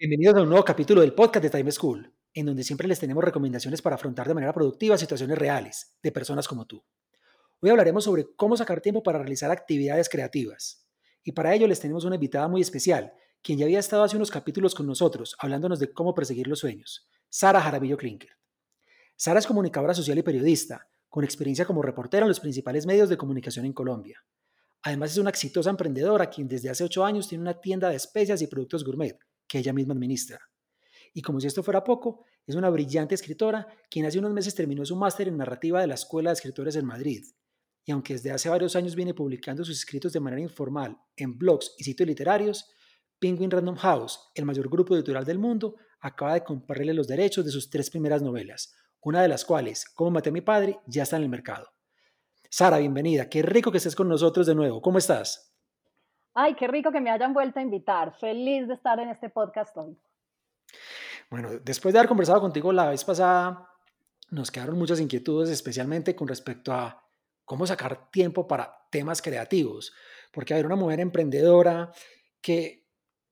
Bienvenidos a un nuevo capítulo del podcast de Time School, en donde siempre les tenemos recomendaciones para afrontar de manera productiva situaciones reales de personas como tú. Hoy hablaremos sobre cómo sacar tiempo para realizar actividades creativas. Y para ello les tenemos una invitada muy especial, quien ya había estado hace unos capítulos con nosotros hablándonos de cómo perseguir los sueños, Sara Jarabillo Klinker. Sara es comunicadora social y periodista, con experiencia como reportera en los principales medios de comunicación en Colombia. Además es una exitosa emprendedora quien desde hace ocho años tiene una tienda de especias y productos gourmet que ella misma administra. Y como si esto fuera poco, es una brillante escritora quien hace unos meses terminó su máster en narrativa de la Escuela de Escritores en Madrid. Y aunque desde hace varios años viene publicando sus escritos de manera informal en blogs y sitios literarios, Penguin Random House, el mayor grupo editorial del mundo, acaba de comprarle los derechos de sus tres primeras novelas, una de las cuales, Como maté a mi padre, ya está en el mercado. Sara, bienvenida. Qué rico que estés con nosotros de nuevo. ¿Cómo estás? Ay, qué rico que me hayan vuelto a invitar. Feliz de estar en este podcast hoy. Bueno, después de haber conversado contigo la vez pasada, nos quedaron muchas inquietudes, especialmente con respecto a cómo sacar tiempo para temas creativos. Porque hay una mujer emprendedora que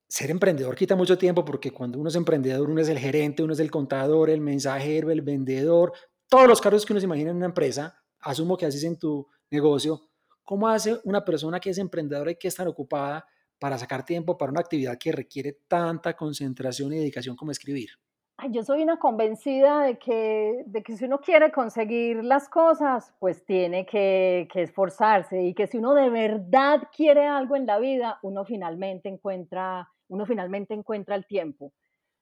ser emprendedor quita mucho tiempo porque cuando uno es emprendedor, uno es el gerente, uno es el contador, el mensajero, el vendedor, todos los cargos que uno se imagina en una empresa, asumo que haces en tu negocio, ¿Cómo hace una persona que es emprendedora y que es tan ocupada para sacar tiempo para una actividad que requiere tanta concentración y dedicación como escribir? yo soy una convencida de que, de que si uno quiere conseguir las cosas, pues tiene que, que, esforzarse y que si uno de verdad quiere algo en la vida, uno finalmente encuentra, uno finalmente encuentra el tiempo.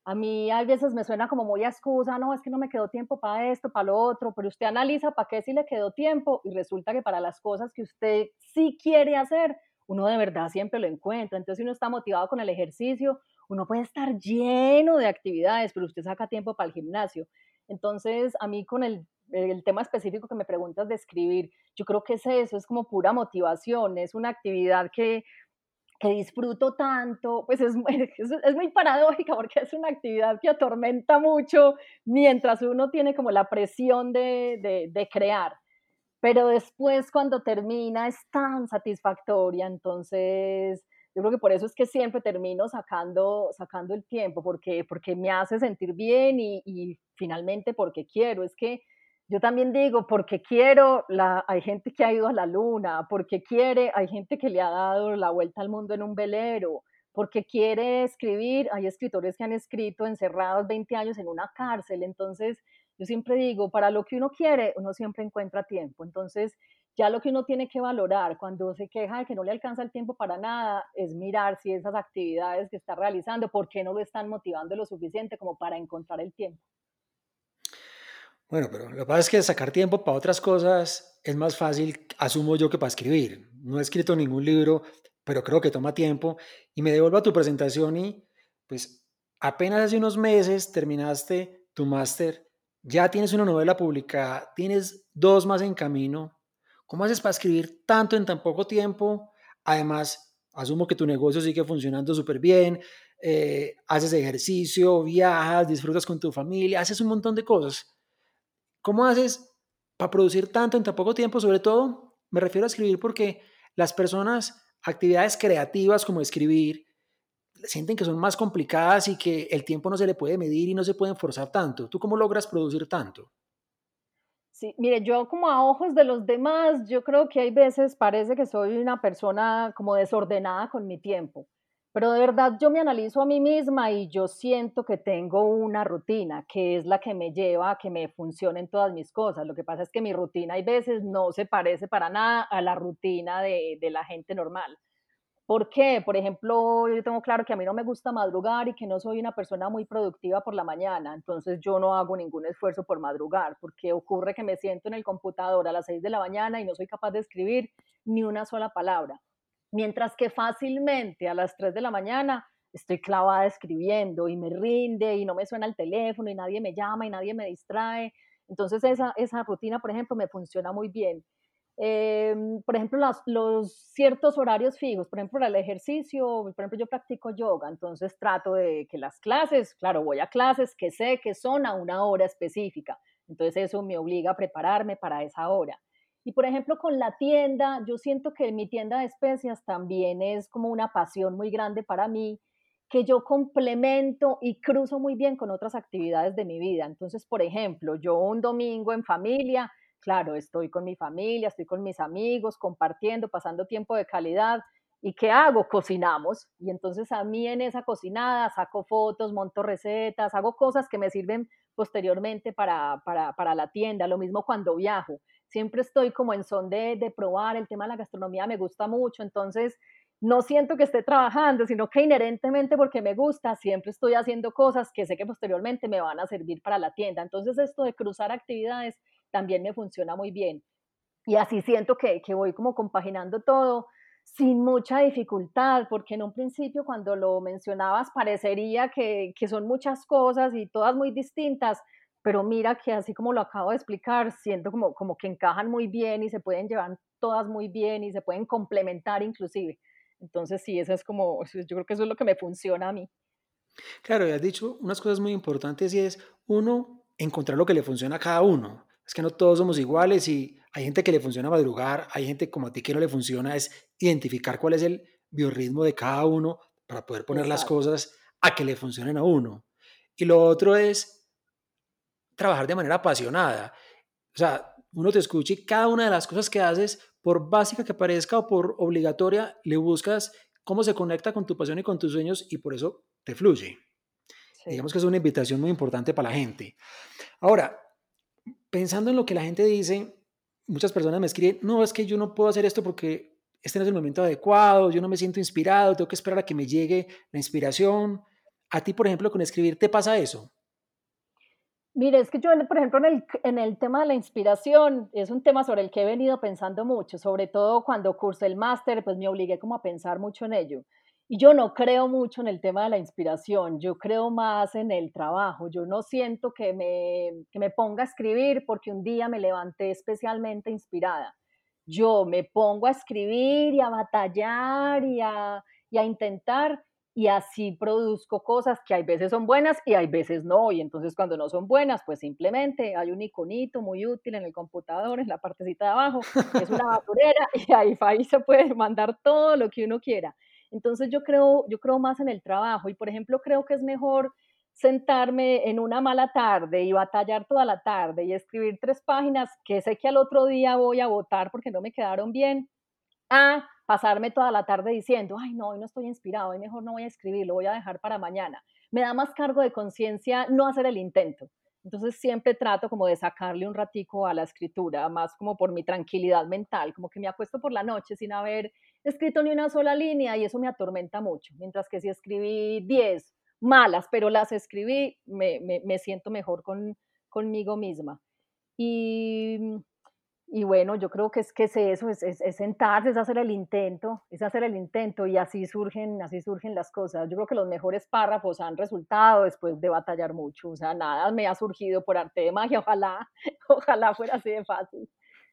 A mí a veces me suena como muy excusa, no, es que no me quedó tiempo para esto, para lo otro, pero usted analiza para qué sí le quedó tiempo y resulta que para las cosas que usted sí quiere hacer, uno de verdad siempre lo encuentra. Entonces, si uno está motivado con el ejercicio, uno puede estar lleno de actividades, pero usted saca tiempo para el gimnasio. Entonces, a mí con el, el tema específico que me preguntas de escribir, yo creo que es eso, es como pura motivación, es una actividad que que disfruto tanto, pues es, es, muy paradójica porque es una actividad que atormenta mucho mientras uno tiene como la presión de, de, crear. Pero después cuando termina es tan satisfactoria, entonces yo creo que por eso es que siempre termino sacando, sacando el tiempo, porque, porque me hace sentir bien y finalmente porque quiero. Es que yo también digo, porque quiero, hay gente que ha ido a la luna, porque quiere, hay gente que le ha dado la vuelta al mundo en un velero, porque quiere escribir, hay escritores que han escrito encerrados 20 años en una cárcel, entonces yo siempre digo, para lo que uno quiere, uno siempre encuentra tiempo, entonces ya lo que uno tiene que valorar cuando se queja de que no le alcanza el tiempo para nada es mirar si esas actividades que está realizando, por qué no lo están motivando lo suficiente como para encontrar el tiempo. Bueno, pero lo que pasa es que sacar tiempo para otras cosas es más fácil, asumo yo, que para escribir. No he escrito ningún libro, pero creo que toma tiempo. Y me devuelvo a tu presentación y pues apenas hace unos meses terminaste tu máster, ya tienes una novela publicada, tienes dos más en camino. ¿Cómo haces para escribir tanto en tan poco tiempo? Además, asumo que tu negocio sigue funcionando súper bien, eh, haces ejercicio, viajas, disfrutas con tu familia, haces un montón de cosas. ¿Cómo haces para producir tanto en tan poco tiempo? Sobre todo, me refiero a escribir porque las personas, actividades creativas como escribir, sienten que son más complicadas y que el tiempo no se le puede medir y no se pueden forzar tanto. ¿Tú cómo logras producir tanto? Sí, mire, yo como a ojos de los demás, yo creo que hay veces parece que soy una persona como desordenada con mi tiempo. Pero de verdad yo me analizo a mí misma y yo siento que tengo una rutina que es la que me lleva a que me funcionen todas mis cosas. Lo que pasa es que mi rutina hay veces no se parece para nada a la rutina de, de la gente normal. ¿Por qué? Por ejemplo, yo tengo claro que a mí no me gusta madrugar y que no soy una persona muy productiva por la mañana, entonces yo no hago ningún esfuerzo por madrugar, porque ocurre que me siento en el computador a las 6 de la mañana y no soy capaz de escribir ni una sola palabra mientras que fácilmente a las 3 de la mañana estoy clavada escribiendo y me rinde y no me suena el teléfono y nadie me llama y nadie me distrae. Entonces esa, esa rutina, por ejemplo, me funciona muy bien. Em, por ejemplo, los, los, ciertos horarios fijos, por ejemplo, el ejercicio, por ejemplo, yo practico yoga, entonces trato de que las clases, claro, voy a clases que sé que son a una hora específica, entonces eso me obliga a prepararme para esa hora. Y por ejemplo, con la tienda, yo siento que mi tienda de especias también es como una pasión muy grande para mí, que yo complemento y cruzo muy bien con otras actividades de mi vida. Entonces, por ejemplo, yo un domingo en familia, claro, estoy con mi familia, estoy con mis amigos, compartiendo, pasando tiempo de calidad. ¿Y qué hago? Cocinamos. Y entonces a mí en esa cocinada saco fotos, monto recetas, hago cosas que me sirven posteriormente para, para, la tienda. Lo mismo cuando viajo. Siempre estoy como en son de, de probar. El tema de la gastronomía me gusta mucho. Entonces no siento que esté trabajando, sino que inherentemente porque me gusta, siempre estoy haciendo cosas que sé que posteriormente me van a servir para la tienda. Entonces esto de cruzar actividades también me funciona muy bien. Y así siento que, que voy como compaginando todo sin mucha dificultad, porque en un principio cuando lo mencionabas parecería que, que son muchas cosas y todas muy distintas, pero mira que así como lo acabo de explicar, siento como, como que encajan muy bien y se pueden llevar todas muy bien y se pueden complementar inclusive. Entonces, sí, eso es como, yo creo que eso es lo que me funciona a mí. Claro, y has dicho unas cosas muy importantes y es, uno, encontrar lo que le funciona a cada uno. Es que no todos somos iguales y hay gente que le funciona madrugar, hay gente como a ti que no le funciona, es identificar cuál es el biorritmo de cada uno para poder poner las cosas a que le funcionen a uno. Y lo otro es trabajar de manera apasionada. O sea, uno te escucha y cada una de las cosas que haces por básica que parezca o por obligatoria, le buscas cómo se conecta con tu pasión y con tus sueños y por eso te fluye. Digamos que es una invitación muy importante para la gente. Ahora, pensando en lo que la gente dice, muchas personas me escriben, no, es que yo no puedo hacer esto porque este no es el momento adecuado, yo no me siento inspirado, tengo que esperar a que me llegue la inspiración. A ti, por ejemplo, con escribir, ¿te pasa eso? Mire, es que yo, por ejemplo, en el, en el tema de la inspiración, es un tema sobre el que he venido pensando mucho, sobre todo cuando cursé el máster, pues me obligué como a pensar mucho en ello. Y yo no creo mucho en el tema de la inspiración, yo creo más en el trabajo. Yo no siento que me, que me ponga a escribir porque un día me levanté especialmente inspirada. Yo me pongo a escribir y a batallar y a, y a intentar y así produzco cosas que hay veces son buenas y hay veces no. Y entonces cuando no son buenas, pues simplemente hay un iconito muy útil en el computador, en la partecita de abajo, que es una basurera y ahí, ahí se puede mandar todo lo que uno quiera. Entonces yo creo, yo creo más en el trabajo y por ejemplo creo que es mejor sentarme en una mala tarde y batallar toda la tarde y escribir tres páginas que sé que al otro día voy a votar porque no me quedaron bien, a pasarme toda la tarde diciendo, ay, no, hoy no estoy inspirado, hoy mejor no voy a escribir, lo voy a dejar para mañana. Me da más cargo de conciencia no hacer el intento. Entonces siempre trato como de sacarle un ratico a la escritura, más como por mi tranquilidad mental, como que me acuesto por la noche sin haber escrito ni una sola línea y eso me atormenta mucho. Mientras que si escribí 10 malas, pero las escribí, me, me, me siento mejor con, conmigo misma. Y y bueno, yo creo que es que es eso, es, es, sentarse, es hacer el intento, es hacer el intento y así surgen, así surgen las cosas. Yo creo que los mejores párrafos han resultado después de batallar mucho, o sea, nada me ha surgido por arte de magia, ojalá, ojalá fuera así de fácil.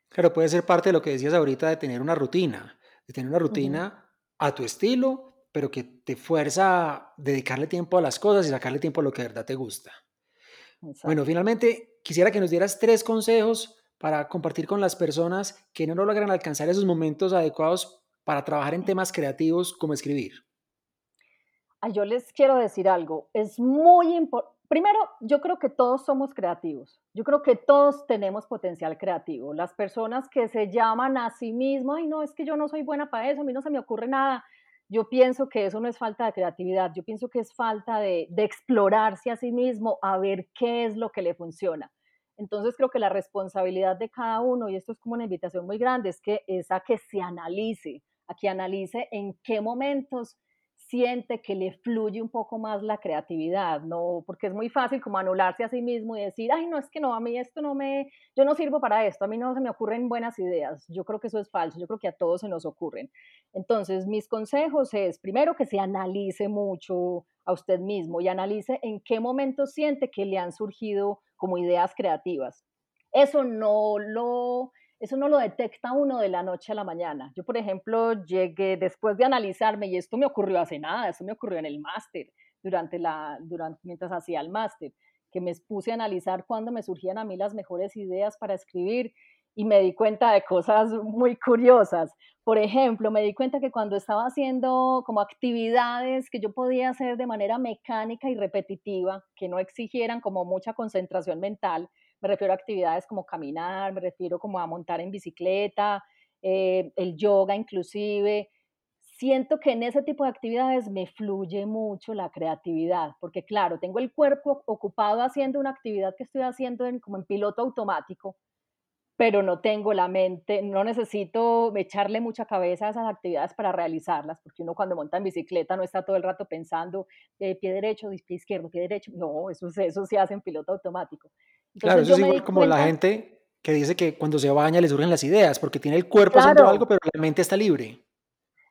Claro, puede ser parte de lo que decías ahorita de tener una rutina, de tener una rutina a tu estilo, pero que te fuerza a dedicarle tiempo a las cosas y sacarle tiempo a lo que de verdad te gusta. Bueno, finalmente, quisiera que nos dieras tres consejos para compartir con las personas que no logran alcanzar esos momentos adecuados para trabajar en temas creativos como escribir? Yo les quiero decir algo, es muy importante. Primero, yo creo que todos somos creativos. Yo creo que todos tenemos potencial creativo. Las personas que se llaman a sí mismos, ay, no, es que yo no soy buena para eso, a mí no se me ocurre nada. Yo pienso que eso no es falta de creatividad, yo pienso que es falta de explorarse a sí mismo, a ver qué es lo que le funciona. Entonces creo que la responsabilidad de cada uno, y esto es como una invitación muy grande, es que es a que se analice, a que analice en qué momentos siente que le fluye un poco más la creatividad, no, porque es muy fácil como anularse a sí mismo y decir, ay, no, es que no, a mí esto no me, yo no sirvo para esto, a mí no se me ocurren buenas ideas. Yo creo que eso es falso, yo creo que a todos se nos ocurren. Entonces, mis consejos es, primero, que se analice mucho a usted mismo y analice en qué momento siente que le han surgido como ideas creativas. Eso no lo eso no lo detecta uno de la noche a la mañana. Yo, por ejemplo, llegué después de analizarme, y esto me ocurrió hace nada, esto me ocurrió en el máster, durante la, durante, mientras hacía el máster, que me puse a analizar cuándo me surgían a mí las mejores ideas para escribir y me di cuenta de cosas muy curiosas. Por ejemplo, me di cuenta que cuando estaba haciendo como actividades que yo podía hacer de manera mecánica y repetitiva, que no exigieran como mucha concentración mental, me refiero a actividades como caminar, me refiero como a montar en bicicleta, eh, el yoga inclusive. Siento que en ese tipo de actividades me fluye mucho la creatividad, porque claro, tengo el cuerpo ocupado haciendo una actividad que estoy haciendo en, como en piloto automático, pero no tengo la mente, no necesito echarle mucha cabeza a esas actividades para realizarlas, porque uno cuando monta en bicicleta no está todo el rato pensando eh, pie derecho, pie izquierdo, pie derecho, no, eso, eso se hace en piloto automático claro, eso es igual como la gente que dice que cuando se baña le surgen las ideas, porque tiene el cuerpo haciendo algo, pero la mente está libre.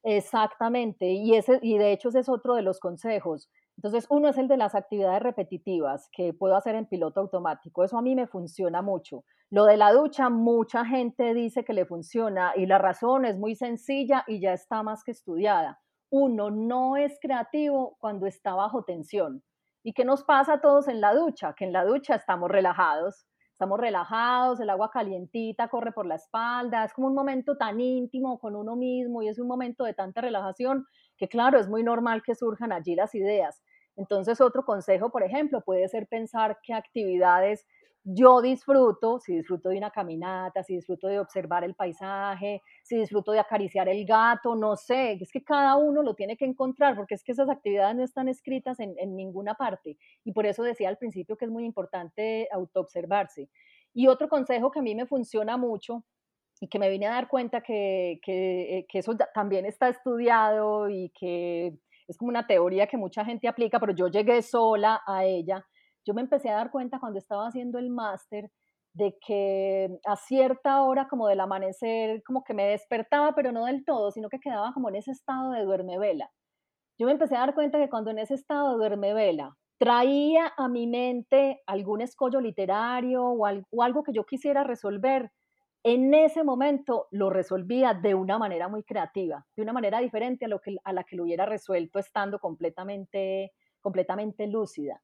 Exactamente, y, ese, y de hecho ese es otro de los consejos. Entonces, uno es el de las actividades repetitivas que puedo hacer en piloto automático. Eso a mí me funciona mucho. Lo de la ducha, mucha gente dice que le funciona y la razón es muy sencilla y ya está más que estudiada. Uno no es creativo cuando está bajo tensión. ¿Y qué nos pasa a todos en la ducha? Que en la ducha estamos relajados, estamos relajados, el agua calientita corre por la espalda, es como un momento tan íntimo con uno mismo y es un momento de tanta relajación que claro, es muy normal que surjan allí las ideas. Entonces, otro consejo, por ejemplo, puede ser pensar qué actividades yo disfruto, si disfruto de una caminata, si disfruto de observar el paisaje, si disfruto de acariciar el gato, no sé, es que cada uno lo tiene que encontrar, porque es que esas actividades no están escritas en, ninguna parte. Y por eso decía al principio que es muy importante autoobservarse. Y otro consejo que a mí me funciona mucho y que me vine a dar cuenta que, que, que eso también está estudiado y que es como una teoría que mucha gente aplica, pero yo llegué sola a ella yo me empecé a dar cuenta cuando estaba haciendo el máster de que a cierta hora como del amanecer, como que me despertaba, pero no del todo, sino que quedaba como en ese estado de duerme vela. Yo me empecé a dar cuenta que cuando en ese estado de duerme vela traía a mi mente algún escollo literario o, algo que yo quisiera resolver, en ese momento lo resolvía de una manera muy creativa, de una manera diferente a, lo que, a la que lo hubiera resuelto estando completamente, completamente lúcida.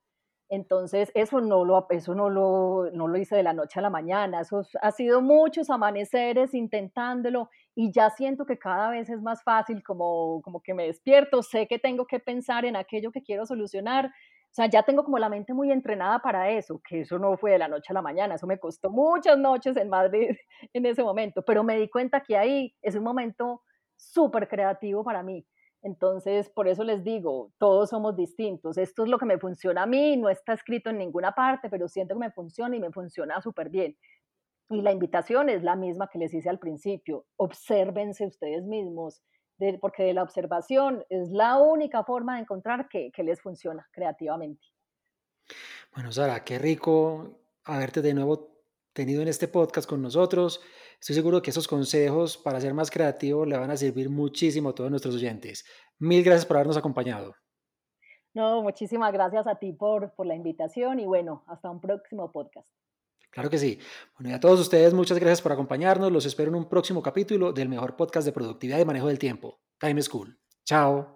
Entonces, eso no lo, eso no lo, no lo hice de la noche a la mañana, eso ha sido muchos amaneceres intentándolo y ya siento que cada vez es más fácil, como, como que me despierto, sé que tengo que pensar en aquello que quiero solucionar, o sea, ya tengo como la mente muy entrenada para eso, que eso no fue de la noche a la mañana, eso me costó muchas noches en Madrid en ese momento, pero me di cuenta que ahí es un momento súper creativo para mí. Entonces, por eso les digo, todos somos distintos. Esto es lo que me funciona a mí, no está escrito en ninguna parte, pero siento que me funciona y me funciona súper bien. Y la invitación es la misma que les hice al principio. Obsérvense ustedes mismos, porque de la observación es la única forma de encontrar que, les funciona creativamente. Bueno, Sara, qué rico haberte de nuevo tenido en este podcast con nosotros. Estoy seguro que esos consejos para ser más creativo le van a servir muchísimo a todos nuestros oyentes. Mil gracias por habernos acompañado. No, muchísimas gracias a ti por, por la invitación y bueno, hasta un próximo podcast. Claro que sí. Bueno, y a todos ustedes, muchas gracias por acompañarnos. Los espero en un próximo capítulo del mejor podcast de productividad y manejo del tiempo, Time School. Chao.